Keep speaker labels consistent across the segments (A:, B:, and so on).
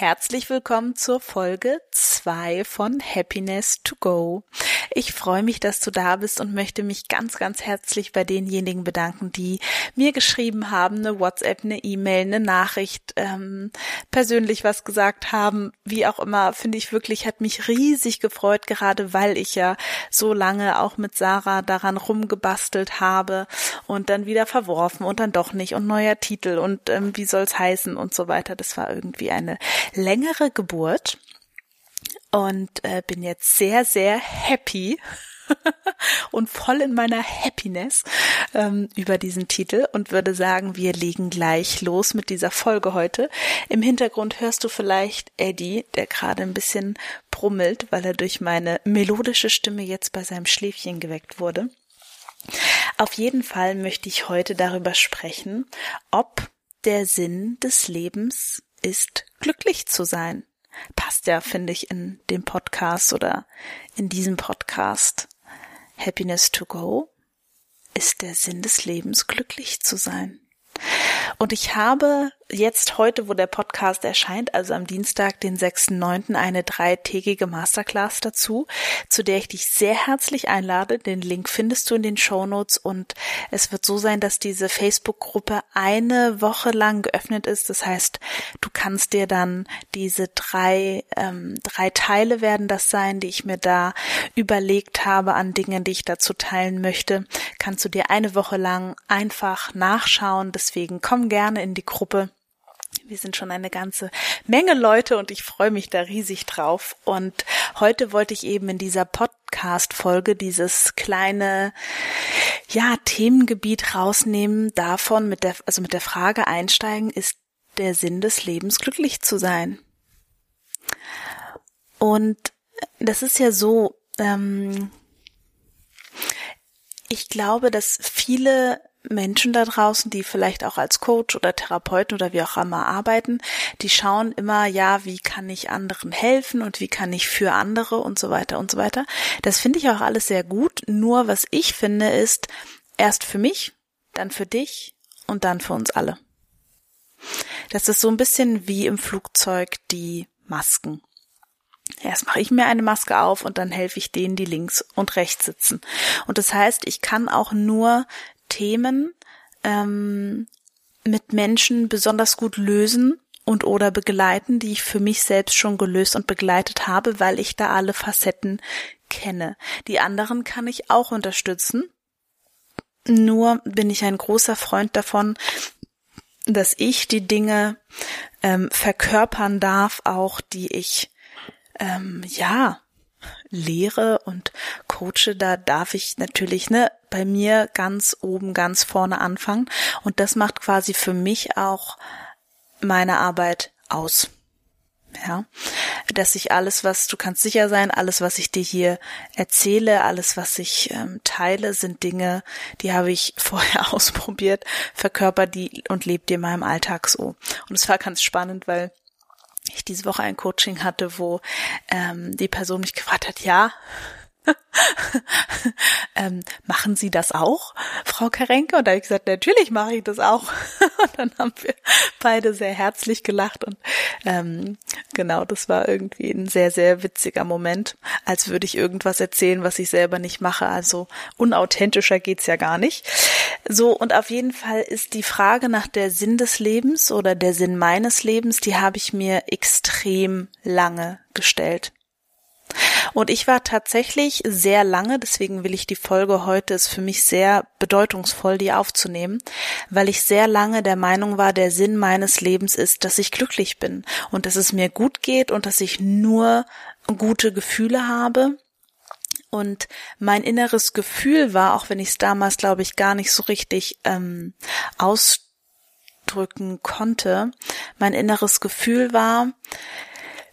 A: Herzlich willkommen zur Folge 2 von Happiness to Go. Ich freue mich, dass du da bist und möchte mich ganz, ganz herzlich bei denjenigen bedanken, die mir geschrieben haben, eine WhatsApp, eine E-Mail, eine Nachricht, ähm, persönlich was gesagt haben, wie auch immer, finde ich wirklich, hat mich riesig gefreut, gerade weil ich ja so lange auch mit Sarah daran rumgebastelt habe und dann wieder verworfen und dann doch nicht und neuer Titel und ähm, wie soll's heißen und so weiter. Das war irgendwie eine längere Geburt und äh, bin jetzt sehr, sehr happy und voll in meiner Happiness ähm, über diesen Titel und würde sagen, wir legen gleich los mit dieser Folge heute. Im Hintergrund hörst du vielleicht Eddie, der gerade ein bisschen brummelt, weil er durch meine melodische Stimme jetzt bei seinem Schläfchen geweckt wurde. Auf jeden Fall möchte ich heute darüber sprechen, ob der Sinn des Lebens ist, glücklich zu sein passt ja, finde ich, in dem Podcast oder in diesem Podcast. Happiness to go ist der Sinn des Lebens, glücklich zu sein. Und ich habe jetzt heute, wo der Podcast erscheint, also am Dienstag, den 6.9., eine dreitägige Masterclass dazu, zu der ich dich sehr herzlich einlade. Den Link findest du in den Show Notes und es wird so sein, dass diese Facebook-Gruppe eine Woche lang geöffnet ist. Das heißt, du kannst dir dann diese drei, ähm, drei Teile werden das sein, die ich mir da überlegt habe an Dingen, die ich dazu teilen möchte, kannst du dir eine Woche lang einfach nachschauen. Deswegen komm gerne in die Gruppe. Wir sind schon eine ganze Menge Leute und ich freue mich da riesig drauf. Und heute wollte ich eben in dieser Podcast-Folge dieses kleine, ja, Themengebiet rausnehmen, davon mit der, also mit der Frage einsteigen, ist der Sinn des Lebens glücklich zu sein? Und das ist ja so, ähm, ich glaube, dass viele Menschen da draußen, die vielleicht auch als Coach oder Therapeut oder wie auch immer arbeiten, die schauen immer, ja, wie kann ich anderen helfen und wie kann ich für andere und so weiter und so weiter. Das finde ich auch alles sehr gut. Nur was ich finde ist, erst für mich, dann für dich und dann für uns alle. Das ist so ein bisschen wie im Flugzeug die Masken. Erst mache ich mir eine Maske auf und dann helfe ich denen, die links und rechts sitzen. Und das heißt, ich kann auch nur Themen ähm, mit Menschen besonders gut lösen und oder begleiten, die ich für mich selbst schon gelöst und begleitet habe, weil ich da alle Facetten kenne. Die anderen kann ich auch unterstützen. Nur bin ich ein großer Freund davon, dass ich die Dinge ähm, verkörpern darf, auch die ich ähm, ja lehre und coache, da darf ich natürlich ne bei mir ganz oben, ganz vorne anfangen. Und das macht quasi für mich auch meine Arbeit aus. Ja, dass ich alles, was du kannst sicher sein, alles, was ich dir hier erzähle, alles, was ich ähm, teile, sind Dinge, die habe ich vorher ausprobiert, verkörper die und lebe die in meinem Alltag so. Und es war ganz spannend, weil ich diese Woche ein Coaching hatte, wo ähm, die Person mich gefragt hat, ja, ähm, machen Sie das auch, Frau Karenke? Und da habe ich gesagt, natürlich mache ich das auch. und dann haben wir beide sehr herzlich gelacht und ähm, genau, das war irgendwie ein sehr, sehr witziger Moment, als würde ich irgendwas erzählen, was ich selber nicht mache. Also unauthentischer geht's ja gar nicht. So, und auf jeden Fall ist die Frage nach der Sinn des Lebens oder der Sinn meines Lebens, die habe ich mir extrem lange gestellt. Und ich war tatsächlich sehr lange, deswegen will ich die Folge heute, ist für mich sehr bedeutungsvoll, die aufzunehmen, weil ich sehr lange der Meinung war, der Sinn meines Lebens ist, dass ich glücklich bin und dass es mir gut geht und dass ich nur gute Gefühle habe. Und mein inneres Gefühl war, auch wenn ich es damals, glaube ich, gar nicht so richtig ähm, ausdrücken konnte, mein inneres Gefühl war,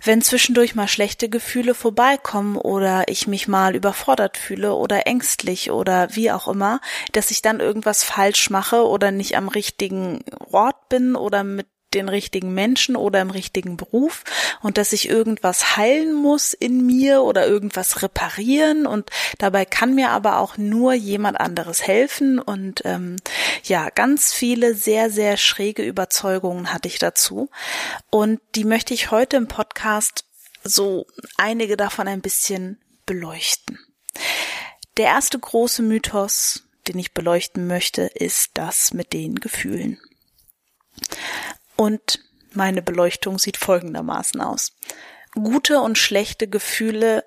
A: wenn zwischendurch mal schlechte Gefühle vorbeikommen oder ich mich mal überfordert fühle oder ängstlich oder wie auch immer, dass ich dann irgendwas falsch mache oder nicht am richtigen Ort bin oder mit den richtigen Menschen oder im richtigen Beruf und dass ich irgendwas heilen muss in mir oder irgendwas reparieren und dabei kann mir aber auch nur jemand anderes helfen und ähm, ja, ganz viele sehr, sehr schräge Überzeugungen hatte ich dazu und die möchte ich heute im Podcast so einige davon ein bisschen beleuchten. Der erste große Mythos, den ich beleuchten möchte, ist das mit den Gefühlen. Und meine Beleuchtung sieht folgendermaßen aus. Gute und schlechte Gefühle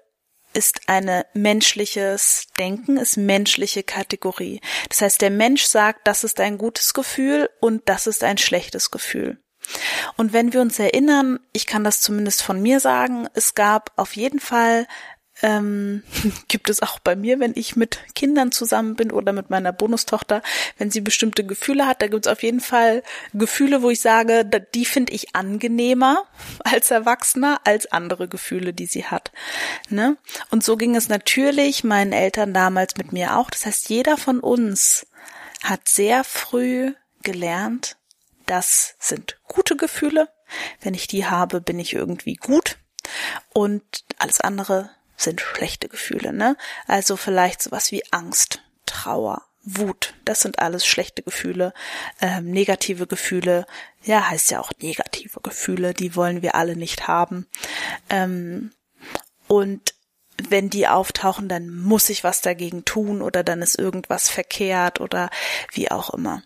A: ist eine menschliches Denken, ist menschliche Kategorie. Das heißt, der Mensch sagt, das ist ein gutes Gefühl und das ist ein schlechtes Gefühl. Und wenn wir uns erinnern, ich kann das zumindest von mir sagen, es gab auf jeden Fall ähm, gibt es auch bei mir, wenn ich mit Kindern zusammen bin oder mit meiner Bonustochter, wenn sie bestimmte Gefühle hat, da gibt es auf jeden Fall Gefühle, wo ich sage, die finde ich angenehmer als Erwachsener als andere Gefühle, die sie hat. Ne? Und so ging es natürlich meinen Eltern damals mit mir auch. Das heißt, jeder von uns hat sehr früh gelernt, das sind gute Gefühle. Wenn ich die habe, bin ich irgendwie gut. Und alles andere sind schlechte Gefühle, ne? Also vielleicht sowas wie Angst, Trauer, Wut, das sind alles schlechte Gefühle, ähm, negative Gefühle, ja, heißt ja auch negative Gefühle, die wollen wir alle nicht haben. Ähm, und wenn die auftauchen, dann muss ich was dagegen tun oder dann ist irgendwas verkehrt oder wie auch immer.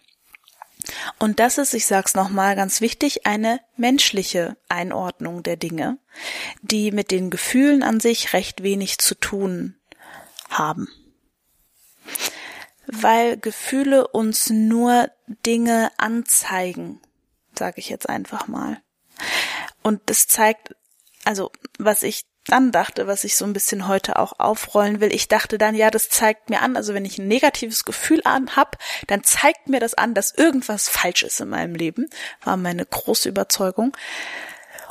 A: Und das ist, ich sag's nochmal ganz wichtig, eine menschliche Einordnung der Dinge, die mit den Gefühlen an sich recht wenig zu tun haben. Weil Gefühle uns nur Dinge anzeigen, sage ich jetzt einfach mal. Und das zeigt, also was ich dann dachte, was ich so ein bisschen heute auch aufrollen will. Ich dachte dann, ja, das zeigt mir an, also wenn ich ein negatives Gefühl an hab, dann zeigt mir das an, dass irgendwas falsch ist in meinem Leben, war meine große Überzeugung.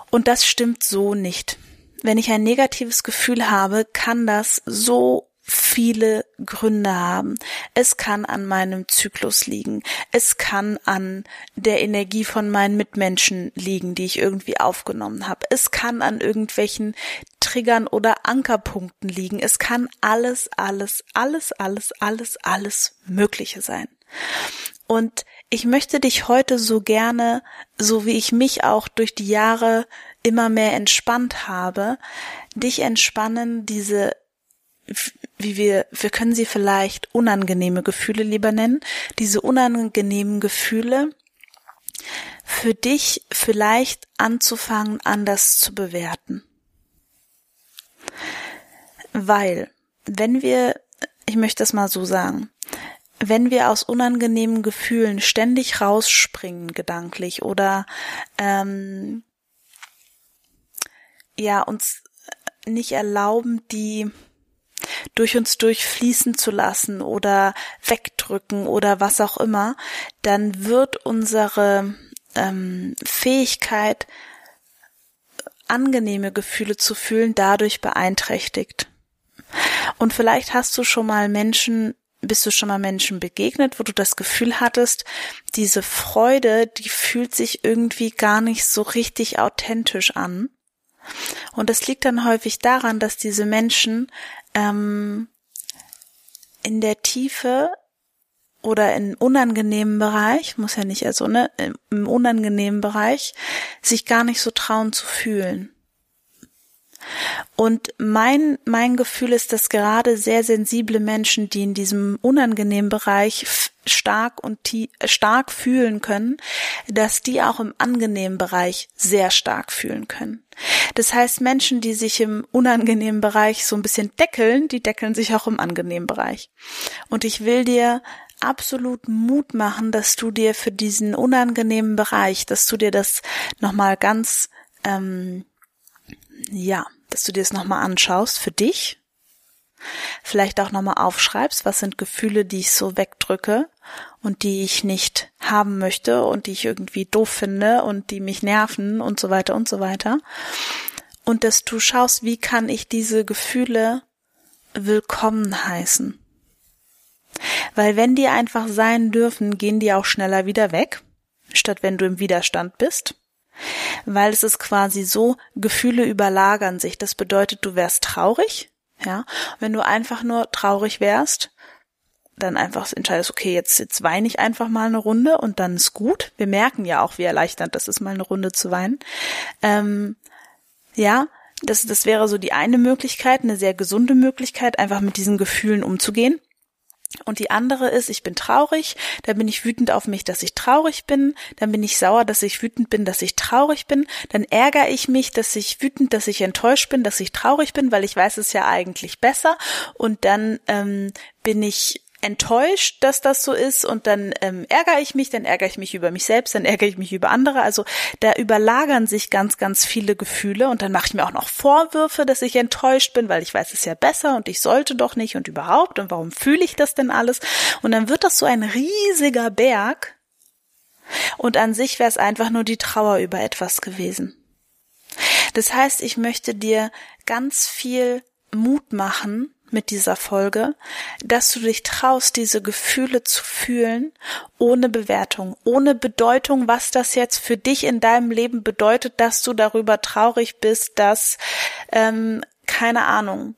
A: Und das stimmt so nicht. Wenn ich ein negatives Gefühl habe, kann das so viele Gründe haben. Es kann an meinem Zyklus liegen. Es kann an der Energie von meinen Mitmenschen liegen, die ich irgendwie aufgenommen habe. Es kann an irgendwelchen Triggern oder Ankerpunkten liegen. Es kann alles, alles, alles, alles, alles, alles Mögliche sein. Und ich möchte dich heute so gerne, so wie ich mich auch durch die Jahre immer mehr entspannt habe, dich entspannen, diese wie wir, wir können sie vielleicht unangenehme Gefühle lieber nennen, diese unangenehmen Gefühle für dich vielleicht anzufangen, anders zu bewerten. Weil, wenn wir, ich möchte das mal so sagen, wenn wir aus unangenehmen Gefühlen ständig rausspringen, gedanklich, oder ähm, ja, uns nicht erlauben, die durch uns durchfließen zu lassen oder wegdrücken oder was auch immer, dann wird unsere ähm, Fähigkeit, angenehme Gefühle zu fühlen, dadurch beeinträchtigt. Und vielleicht hast du schon mal Menschen bist du schon mal Menschen begegnet, wo du das Gefühl hattest, diese Freude, die fühlt sich irgendwie gar nicht so richtig authentisch an. Und das liegt dann häufig daran, dass diese Menschen ähm, in der Tiefe oder in unangenehmen Bereich, muss ja nicht, also ne, im unangenehmen Bereich, sich gar nicht so trauen zu fühlen. Und mein, mein Gefühl ist, dass gerade sehr sensible Menschen, die in diesem unangenehmen Bereich stark und tie stark fühlen können, dass die auch im angenehmen Bereich sehr stark fühlen können. Das heißt, Menschen, die sich im unangenehmen Bereich so ein bisschen deckeln, die deckeln sich auch im angenehmen Bereich. Und ich will dir absolut Mut machen, dass du dir für diesen unangenehmen Bereich, dass du dir das nochmal ganz, ähm, ja, dass du dir das nochmal anschaust für dich, vielleicht auch nochmal aufschreibst, was sind Gefühle, die ich so wegdrücke und die ich nicht haben möchte und die ich irgendwie doof finde und die mich nerven und so weiter und so weiter. und dass du schaust, wie kann ich diese Gefühle willkommen heißen. Weil wenn die einfach sein dürfen, gehen die auch schneller wieder weg, statt wenn du im Widerstand bist. Weil es ist quasi so, Gefühle überlagern sich. Das bedeutet, du wärst traurig, ja. Wenn du einfach nur traurig wärst, dann einfach entscheidest, okay, jetzt, jetzt weine ich einfach mal eine Runde und dann ist gut. Wir merken ja auch, wie erleichternd das ist, mal eine Runde zu weinen. Ähm, ja, das, das wäre so die eine Möglichkeit, eine sehr gesunde Möglichkeit, einfach mit diesen Gefühlen umzugehen. Und die andere ist, ich bin traurig, dann bin ich wütend auf mich, dass ich traurig bin, dann bin ich sauer, dass ich wütend bin, dass ich traurig bin, dann ärgere ich mich, dass ich wütend, dass ich enttäuscht bin, dass ich traurig bin, weil ich weiß es ja eigentlich besser. Und dann ähm, bin ich enttäuscht, dass das so ist und dann ähm, ärgere ich mich, dann ärgere ich mich über mich selbst, dann ärgere ich mich über andere. Also da überlagern sich ganz, ganz viele Gefühle und dann mache ich mir auch noch Vorwürfe, dass ich enttäuscht bin, weil ich weiß es ja besser und ich sollte doch nicht und überhaupt und warum fühle ich das denn alles? Und dann wird das so ein riesiger Berg und an sich wäre es einfach nur die Trauer über etwas gewesen. Das heißt, ich möchte dir ganz viel Mut machen, mit dieser Folge, dass du dich traust, diese Gefühle zu fühlen, ohne Bewertung, ohne Bedeutung, was das jetzt für dich in deinem Leben bedeutet, dass du darüber traurig bist, dass, ähm, keine Ahnung,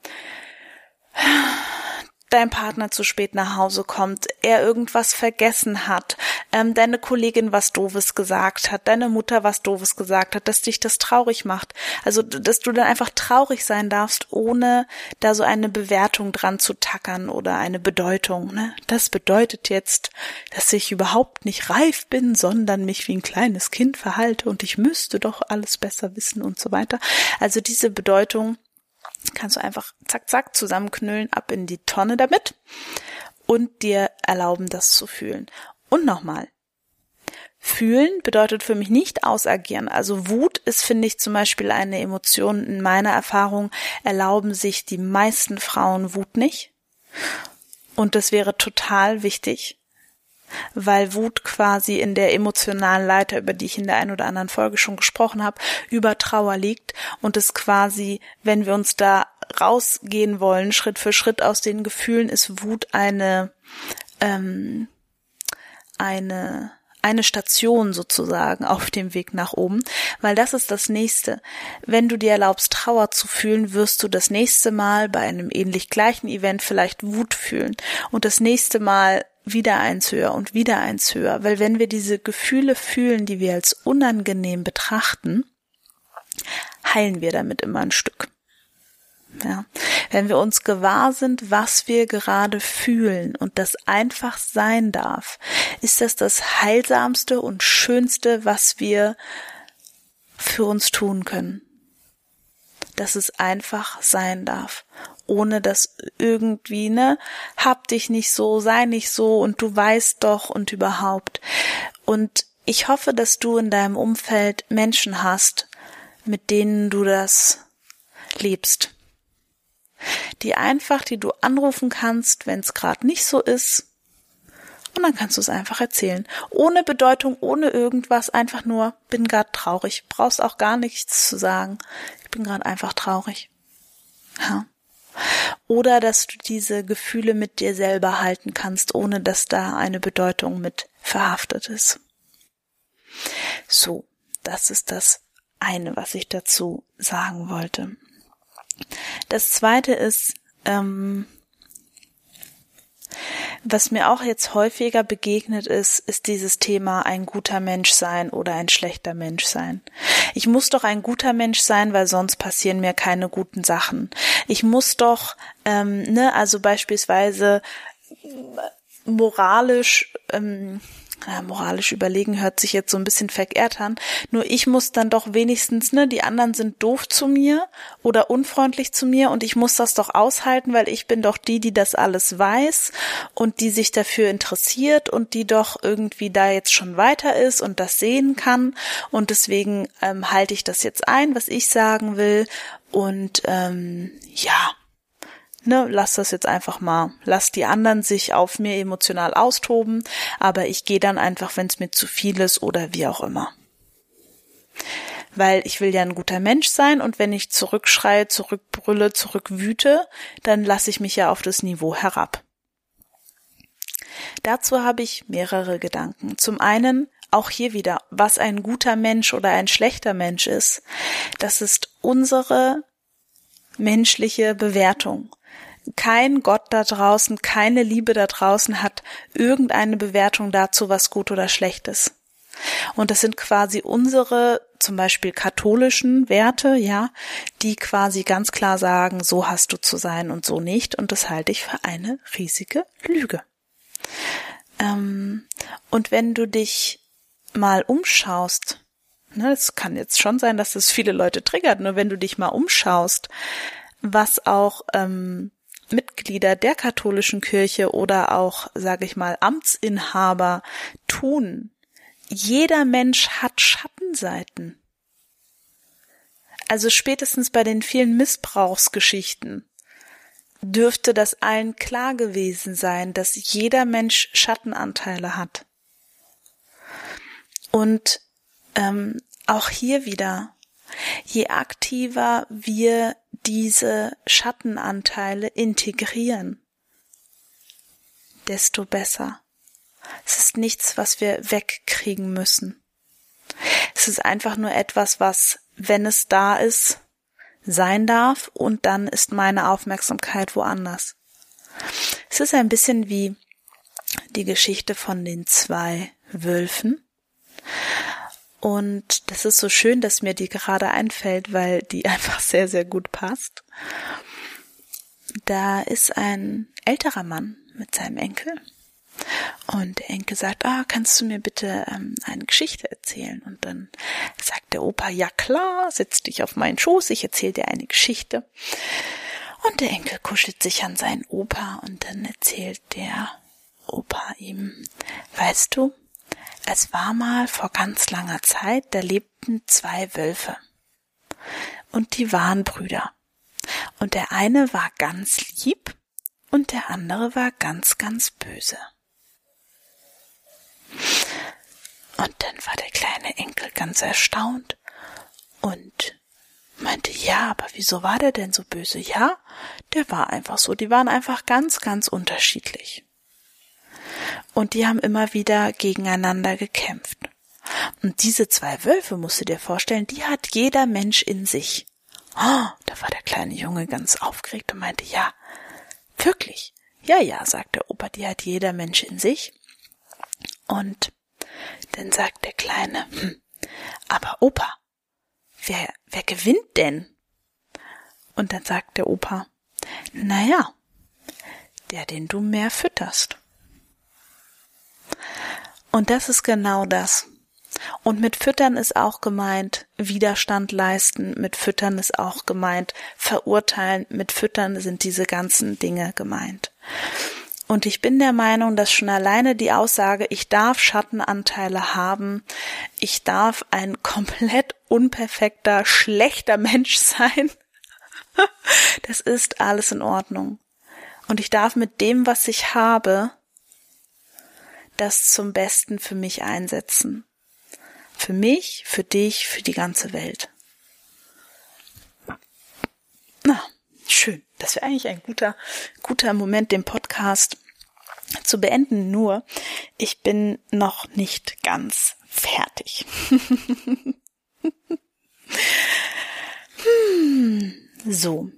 A: dein Partner zu spät nach Hause kommt, er irgendwas vergessen hat, ähm, deine Kollegin was Doofes gesagt hat, deine Mutter was Doofes gesagt hat, dass dich das traurig macht. Also, dass du dann einfach traurig sein darfst, ohne da so eine Bewertung dran zu tackern oder eine Bedeutung. Ne? Das bedeutet jetzt, dass ich überhaupt nicht reif bin, sondern mich wie ein kleines Kind verhalte und ich müsste doch alles besser wissen und so weiter. Also diese Bedeutung kannst du einfach zack, zack zusammenknüllen, ab in die Tonne damit und dir erlauben, das zu fühlen. Und nochmal. Fühlen bedeutet für mich nicht ausagieren. Also Wut ist, finde ich, zum Beispiel eine Emotion. In meiner Erfahrung erlauben sich die meisten Frauen Wut nicht. Und das wäre total wichtig, weil Wut quasi in der emotionalen Leiter, über die ich in der einen oder anderen Folge schon gesprochen habe, über Trauer liegt und es quasi, wenn wir uns da rausgehen wollen, Schritt für Schritt aus den Gefühlen, ist Wut eine ähm, eine eine Station sozusagen auf dem Weg nach oben, weil das ist das nächste. Wenn du dir erlaubst, Trauer zu fühlen, wirst du das nächste Mal bei einem ähnlich gleichen Event vielleicht Wut fühlen und das nächste Mal wieder eins höher und wieder eins höher, weil wenn wir diese Gefühle fühlen, die wir als unangenehm betrachten, heilen wir damit immer ein Stück. Ja. Wenn wir uns gewahr sind, was wir gerade fühlen und das einfach sein darf, ist das das heilsamste und schönste, was wir für uns tun können. Dass es einfach sein darf ohne dass irgendwie, ne, hab dich nicht so, sei nicht so und du weißt doch und überhaupt. Und ich hoffe, dass du in deinem Umfeld Menschen hast, mit denen du das lebst. Die einfach, die du anrufen kannst, wenn es gerade nicht so ist. Und dann kannst du es einfach erzählen. Ohne Bedeutung, ohne irgendwas, einfach nur, bin gerade traurig. Brauchst auch gar nichts zu sagen. Ich bin gerade einfach traurig. Ja oder dass du diese Gefühle mit dir selber halten kannst, ohne dass da eine Bedeutung mit verhaftet ist. So, das ist das eine, was ich dazu sagen wollte. Das zweite ist, ähm, was mir auch jetzt häufiger begegnet ist, ist dieses Thema ein guter Mensch sein oder ein schlechter Mensch sein. Ich muss doch ein guter Mensch sein, weil sonst passieren mir keine guten Sachen. Ich muss doch, ähm, ne, also beispielsweise moralisch ähm, ja, moralisch überlegen hört sich jetzt so ein bisschen verkehrt an. Nur ich muss dann doch wenigstens, ne, die anderen sind doof zu mir oder unfreundlich zu mir und ich muss das doch aushalten, weil ich bin doch die, die das alles weiß und die sich dafür interessiert und die doch irgendwie da jetzt schon weiter ist und das sehen kann. Und deswegen ähm, halte ich das jetzt ein, was ich sagen will. Und ähm, ja, ne, lass das jetzt einfach mal, lass die anderen sich auf mir emotional austoben, aber ich gehe dann einfach, wenn es mir zu viel ist oder wie auch immer. weil ich will ja ein guter Mensch sein und wenn ich zurückschreie, zurückbrülle, zurückwüte, dann lasse ich mich ja auf das Niveau herab. Dazu habe ich mehrere Gedanken. Zum einen auch hier wieder, was ein guter Mensch oder ein schlechter Mensch ist. Das ist unsere menschliche Bewertung. Kein Gott da draußen, keine Liebe da draußen hat irgendeine Bewertung dazu, was gut oder schlecht ist. Und das sind quasi unsere, zum Beispiel katholischen Werte, ja, die quasi ganz klar sagen, so hast du zu sein und so nicht. Und das halte ich für eine riesige Lüge. Ähm, und wenn du dich mal umschaust, ne, es kann jetzt schon sein, dass das viele Leute triggert, nur wenn du dich mal umschaust, was auch ähm, Mitglieder der katholischen Kirche oder auch, sage ich mal, Amtsinhaber tun. Jeder Mensch hat Schattenseiten. Also spätestens bei den vielen Missbrauchsgeschichten dürfte das allen klar gewesen sein, dass jeder Mensch Schattenanteile hat. Und ähm, auch hier wieder, je aktiver wir diese Schattenanteile integrieren, desto besser. Es ist nichts, was wir wegkriegen müssen. Es ist einfach nur etwas, was, wenn es da ist, sein darf und dann ist meine Aufmerksamkeit woanders. Es ist ein bisschen wie die Geschichte von den zwei Wölfen. Und das ist so schön, dass mir die gerade einfällt, weil die einfach sehr, sehr gut passt. Da ist ein älterer Mann mit seinem Enkel. Und der Enkel sagt, ah, kannst du mir bitte ähm, eine Geschichte erzählen? Und dann sagt der Opa, ja klar, setz dich auf meinen Schoß, ich erzähle dir eine Geschichte. Und der Enkel kuschelt sich an seinen Opa und dann erzählt der Opa ihm, weißt du, es war mal vor ganz langer Zeit, da lebten zwei Wölfe. Und die waren Brüder. Und der eine war ganz lieb und der andere war ganz, ganz böse. Und dann war der kleine Enkel ganz erstaunt und meinte, ja, aber wieso war der denn so böse? Ja, der war einfach so, die waren einfach ganz, ganz unterschiedlich und die haben immer wieder gegeneinander gekämpft. Und diese zwei Wölfe, musst du dir vorstellen, die hat jeder Mensch in sich. Oh, da war der kleine Junge ganz aufgeregt und meinte, ja, wirklich. Ja, ja, sagt der Opa, die hat jeder Mensch in sich. Und dann sagt der Kleine, hm, aber Opa, wer, wer gewinnt denn? Und dann sagt der Opa, na ja, der, den du mehr fütterst. Und das ist genau das. Und mit Füttern ist auch gemeint Widerstand leisten, mit Füttern ist auch gemeint verurteilen, mit Füttern sind diese ganzen Dinge gemeint. Und ich bin der Meinung, dass schon alleine die Aussage, ich darf Schattenanteile haben, ich darf ein komplett unperfekter, schlechter Mensch sein, das ist alles in Ordnung. Und ich darf mit dem, was ich habe, das zum Besten für mich einsetzen. Für mich, für dich, für die ganze Welt. Na, schön. Das wäre eigentlich ein guter, guter Moment, den Podcast zu beenden. Nur, ich bin noch nicht ganz fertig. hm, so.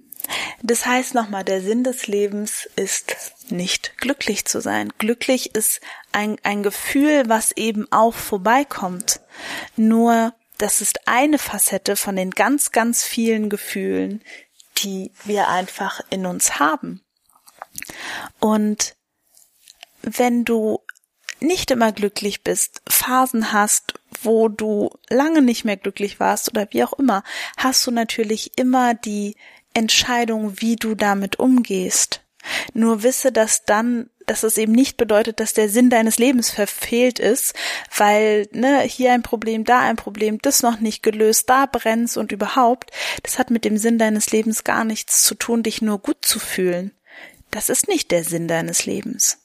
A: Das heißt nochmal, der Sinn des Lebens ist nicht glücklich zu sein. Glücklich ist ein, ein Gefühl, was eben auch vorbeikommt. Nur, das ist eine Facette von den ganz, ganz vielen Gefühlen, die wir einfach in uns haben. Und wenn du nicht immer glücklich bist, Phasen hast, wo du lange nicht mehr glücklich warst oder wie auch immer, hast du natürlich immer die Entscheidung, wie du damit umgehst. Nur wisse, dass dann, dass es eben nicht bedeutet, dass der Sinn deines Lebens verfehlt ist, weil, ne, hier ein Problem, da ein Problem, das noch nicht gelöst, da brennt's und überhaupt. Das hat mit dem Sinn deines Lebens gar nichts zu tun, dich nur gut zu fühlen. Das ist nicht der Sinn deines Lebens.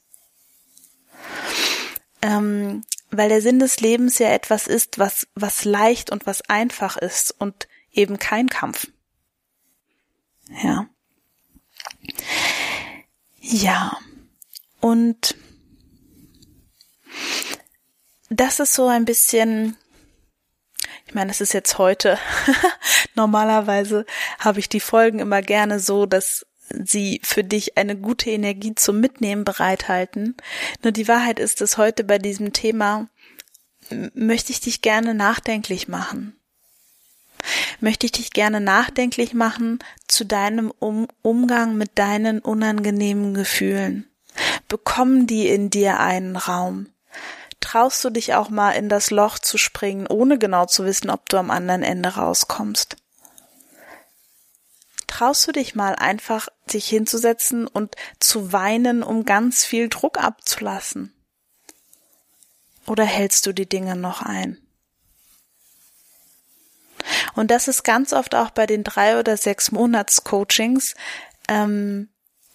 A: Ähm, weil der Sinn des Lebens ja etwas ist, was, was leicht und was einfach ist und eben kein Kampf. Ja. Ja. Und das ist so ein bisschen, ich meine, es ist jetzt heute. Normalerweise habe ich die Folgen immer gerne so, dass sie für dich eine gute Energie zum Mitnehmen bereithalten. Nur die Wahrheit ist, dass heute bei diesem Thema möchte ich dich gerne nachdenklich machen. Möchte ich dich gerne nachdenklich machen zu deinem um Umgang mit deinen unangenehmen Gefühlen. Bekommen die in dir einen Raum? Traust du dich auch mal in das Loch zu springen, ohne genau zu wissen, ob du am anderen Ende rauskommst? traust du dich mal einfach, dich hinzusetzen und zu weinen, um ganz viel Druck abzulassen? Oder hältst du die Dinge noch ein? Und das ist ganz oft auch bei den drei oder sechs Monats Coachings, ähm,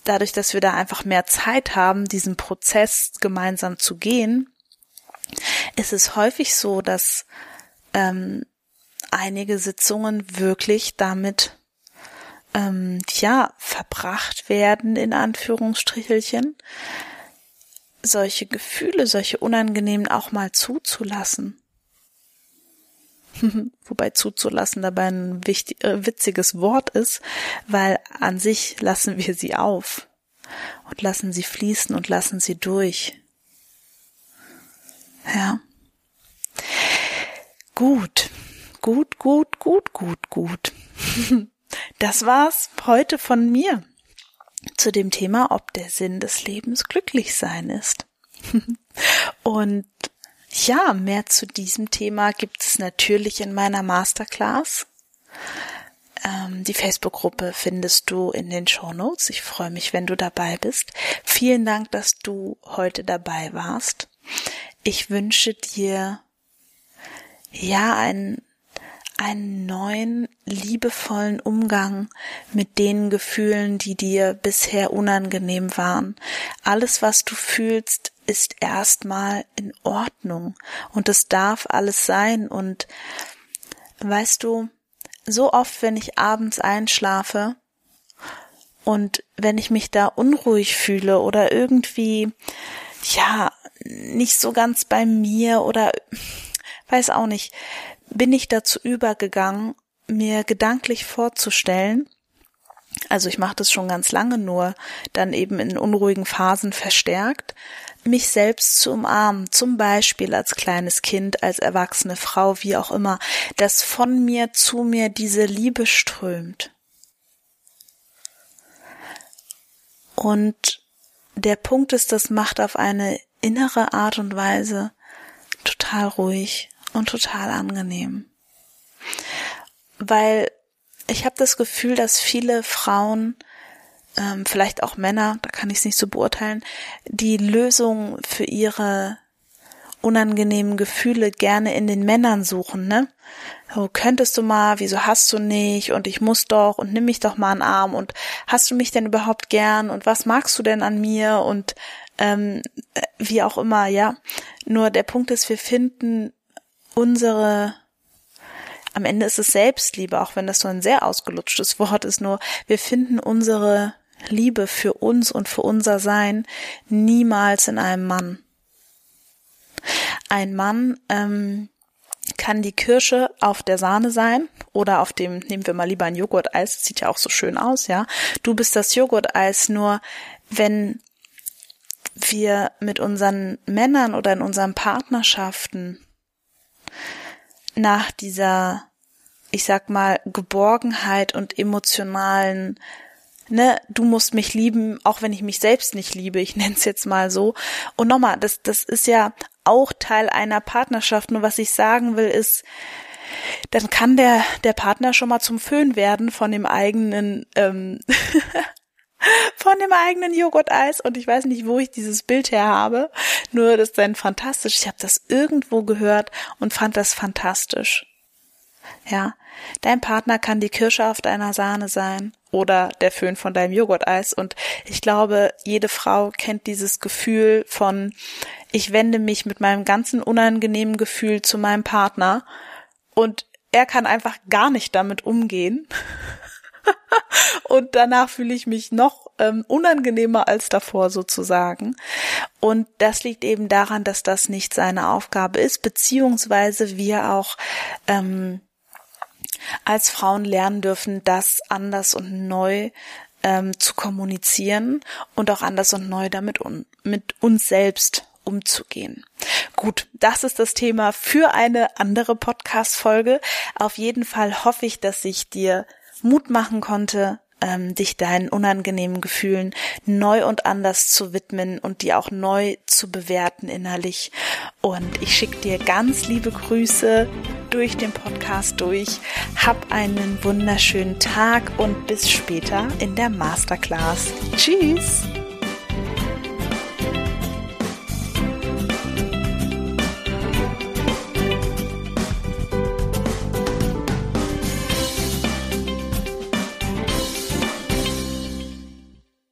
A: dadurch, dass wir da einfach mehr Zeit haben, diesen Prozess gemeinsam zu gehen, ist es häufig so, dass ähm, einige Sitzungen wirklich damit ähm, ja verbracht werden in Anführungsstrichelchen, solche Gefühle, solche unangenehmen auch mal zuzulassen. Wobei zuzulassen dabei ein wichtig, äh, witziges Wort ist, weil an sich lassen wir sie auf und lassen sie fließen und lassen sie durch. Ja. Gut, gut, gut, gut, gut, gut. Das war's heute von mir zu dem Thema, ob der Sinn des Lebens glücklich sein ist. Und ja, mehr zu diesem Thema gibt es natürlich in meiner Masterclass. Ähm, die Facebook-Gruppe findest du in den Show Notes. Ich freue mich, wenn du dabei bist. Vielen Dank, dass du heute dabei warst. Ich wünsche dir ja einen einen neuen, liebevollen Umgang mit den Gefühlen, die dir bisher unangenehm waren. Alles, was du fühlst, ist erstmal in Ordnung und es darf alles sein. Und weißt du, so oft, wenn ich abends einschlafe und wenn ich mich da unruhig fühle oder irgendwie, ja, nicht so ganz bei mir oder weiß auch nicht, bin ich dazu übergegangen, mir gedanklich vorzustellen, also ich mache das schon ganz lange, nur dann eben in unruhigen Phasen verstärkt, mich selbst zu umarmen, zum Beispiel als kleines Kind, als erwachsene Frau, wie auch immer, dass von mir zu mir diese Liebe strömt. Und der Punkt ist, das macht auf eine innere Art und Weise total ruhig und total angenehm. Weil ich habe das Gefühl, dass viele Frauen, ähm, vielleicht auch Männer, da kann ich es nicht so beurteilen, die Lösung für ihre unangenehmen Gefühle gerne in den Männern suchen, ne? So, könntest du mal, wieso hast du nicht und ich muss doch und nimm mich doch mal einen Arm und hast du mich denn überhaupt gern und was magst du denn an mir und ähm, wie auch immer, ja. Nur der Punkt ist, wir finden unsere am Ende ist es Selbstliebe, auch wenn das so ein sehr ausgelutschtes Wort ist, nur wir finden unsere Liebe für uns und für unser Sein niemals in einem Mann. Ein Mann ähm, kann die Kirsche auf der Sahne sein oder auf dem, nehmen wir mal lieber ein Joghurt-Eis, sieht ja auch so schön aus, ja. Du bist das Joghurt-Eis, nur wenn wir mit unseren Männern oder in unseren Partnerschaften nach dieser, ich sag mal, Geborgenheit und emotionalen, ne, du musst mich lieben, auch wenn ich mich selbst nicht liebe, ich nenne es jetzt mal so. Und nochmal, das, das ist ja auch Teil einer Partnerschaft. Nur was ich sagen will, ist, dann kann der, der Partner schon mal zum Föhn werden von dem eigenen ähm, von dem eigenen Joghurt-Eis und ich weiß nicht, wo ich dieses Bild her habe. Nur das ist dann fantastisch. Ich habe das irgendwo gehört und fand das fantastisch. Ja, dein Partner kann die Kirsche auf deiner Sahne sein oder der Föhn von deinem Joghurt-Eis und ich glaube, jede Frau kennt dieses Gefühl von ich wende mich mit meinem ganzen unangenehmen Gefühl zu meinem Partner und er kann einfach gar nicht damit umgehen. und danach fühle ich mich noch ähm, unangenehmer als davor sozusagen. Und das liegt eben daran, dass das nicht seine Aufgabe ist, beziehungsweise wir auch ähm, als Frauen lernen dürfen, das anders und neu ähm, zu kommunizieren und auch anders und neu damit un mit uns selbst umzugehen. Gut, das ist das Thema für eine andere Podcast-Folge. Auf jeden Fall hoffe ich, dass ich dir Mut machen konnte, ähm, dich deinen unangenehmen Gefühlen neu und anders zu widmen und die auch neu zu bewerten innerlich. Und ich schicke dir ganz liebe Grüße durch den Podcast durch. Hab einen wunderschönen Tag und bis später in der Masterclass. Tschüss!